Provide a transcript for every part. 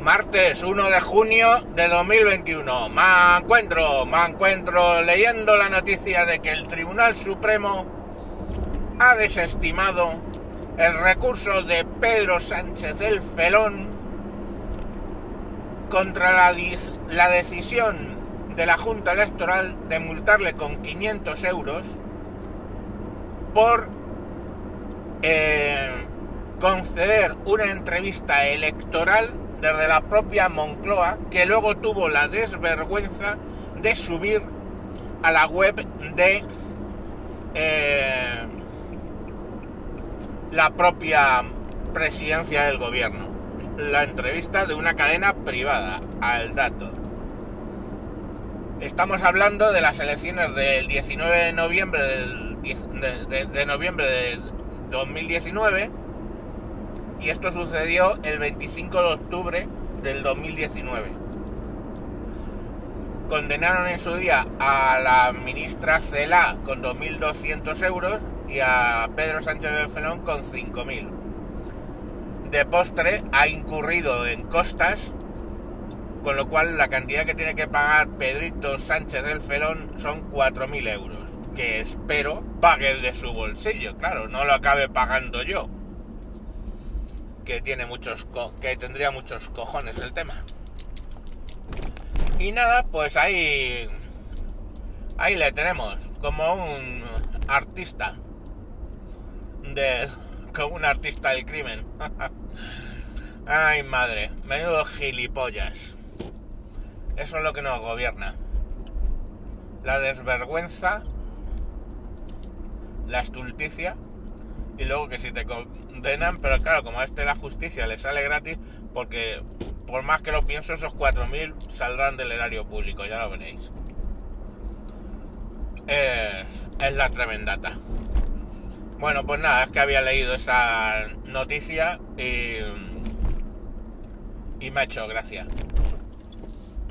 Martes 1 de junio de 2021. Me encuentro, me encuentro leyendo la noticia de que el Tribunal Supremo ha desestimado el recurso de Pedro Sánchez del Felón contra la, la decisión de la Junta Electoral de multarle con 500 euros por eh, conceder una entrevista electoral desde la propia Moncloa, que luego tuvo la desvergüenza de subir a la web de eh, la propia presidencia del gobierno. La entrevista de una cadena privada, al dato. Estamos hablando de las elecciones del 19 de noviembre de, de noviembre de 2019 y esto sucedió el 25 de octubre del 2019. Condenaron en su día a la ministra Cela con 2.200 euros y a Pedro Sánchez del Felón con 5.000. De postre ha incurrido en costas, con lo cual la cantidad que tiene que pagar Pedrito Sánchez del Felón son 4.000 euros, que espero pague de su bolsillo, claro, no lo acabe pagando yo que tiene muchos que tendría muchos cojones el tema. Y nada, pues ahí ahí le tenemos como un artista de como un artista del crimen. Ay, madre, menudo gilipollas. Eso es lo que nos gobierna. La desvergüenza, la estulticia y luego que si te condenan, pero claro, como a este la justicia le sale gratis, porque por más que lo pienso, esos 4.000 saldrán del erario público, ya lo veréis. Es, es la tremendata. Bueno, pues nada, es que había leído esa noticia y, y me ha hecho gracia.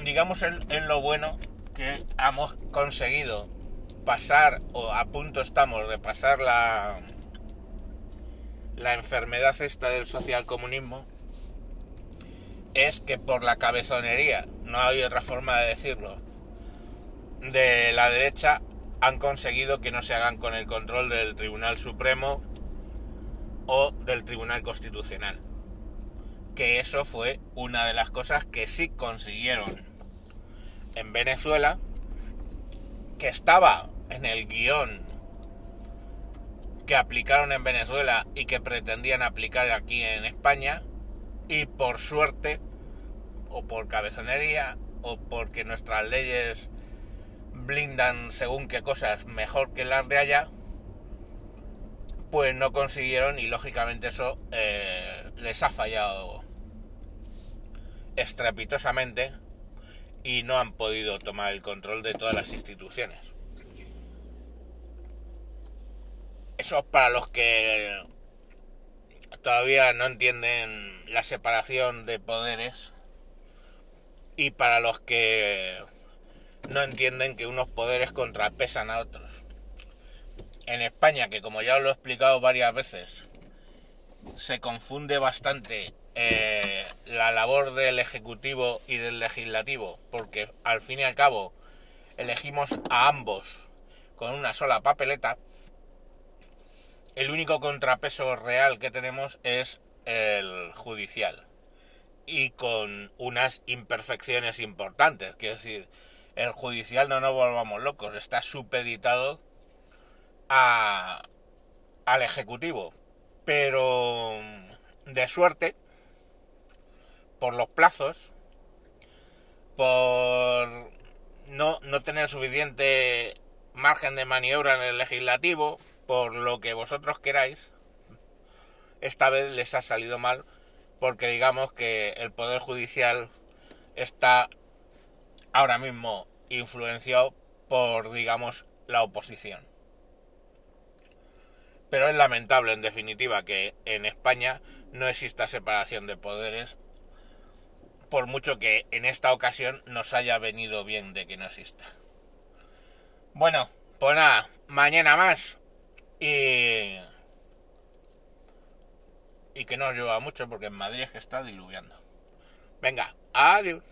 Digamos en, en lo bueno que hemos conseguido pasar, o a punto estamos de pasar la, la enfermedad esta del socialcomunismo es que por la cabezonería, no hay otra forma de decirlo, de la derecha han conseguido que no se hagan con el control del Tribunal Supremo o del Tribunal Constitucional. Que eso fue una de las cosas que sí consiguieron en Venezuela, que estaba en el guion que aplicaron en Venezuela y que pretendían aplicar aquí en España y por suerte o por cabezonería o porque nuestras leyes blindan según qué cosas mejor que las de allá pues no consiguieron y lógicamente eso eh, les ha fallado estrepitosamente y no han podido tomar el control de todas las instituciones. Eso para los que todavía no entienden la separación de poderes y para los que no entienden que unos poderes contrapesan a otros. En España, que como ya os lo he explicado varias veces, se confunde bastante eh, la labor del Ejecutivo y del Legislativo, porque al fin y al cabo elegimos a ambos con una sola papeleta, el único contrapeso real que tenemos es el judicial y con unas imperfecciones importantes. Quiero decir, el judicial no nos volvamos locos, está supeditado al ejecutivo, pero de suerte, por los plazos, por no, no tener suficiente margen de maniobra en el legislativo, por lo que vosotros queráis, esta vez les ha salido mal porque digamos que el Poder Judicial está ahora mismo influenciado por, digamos, la oposición. Pero es lamentable, en definitiva, que en España no exista separación de poderes, por mucho que en esta ocasión nos haya venido bien de que no exista. Bueno, pues nada, mañana más. Y, y que no llueva mucho porque en Madrid es que está diluviando. Venga, adiós.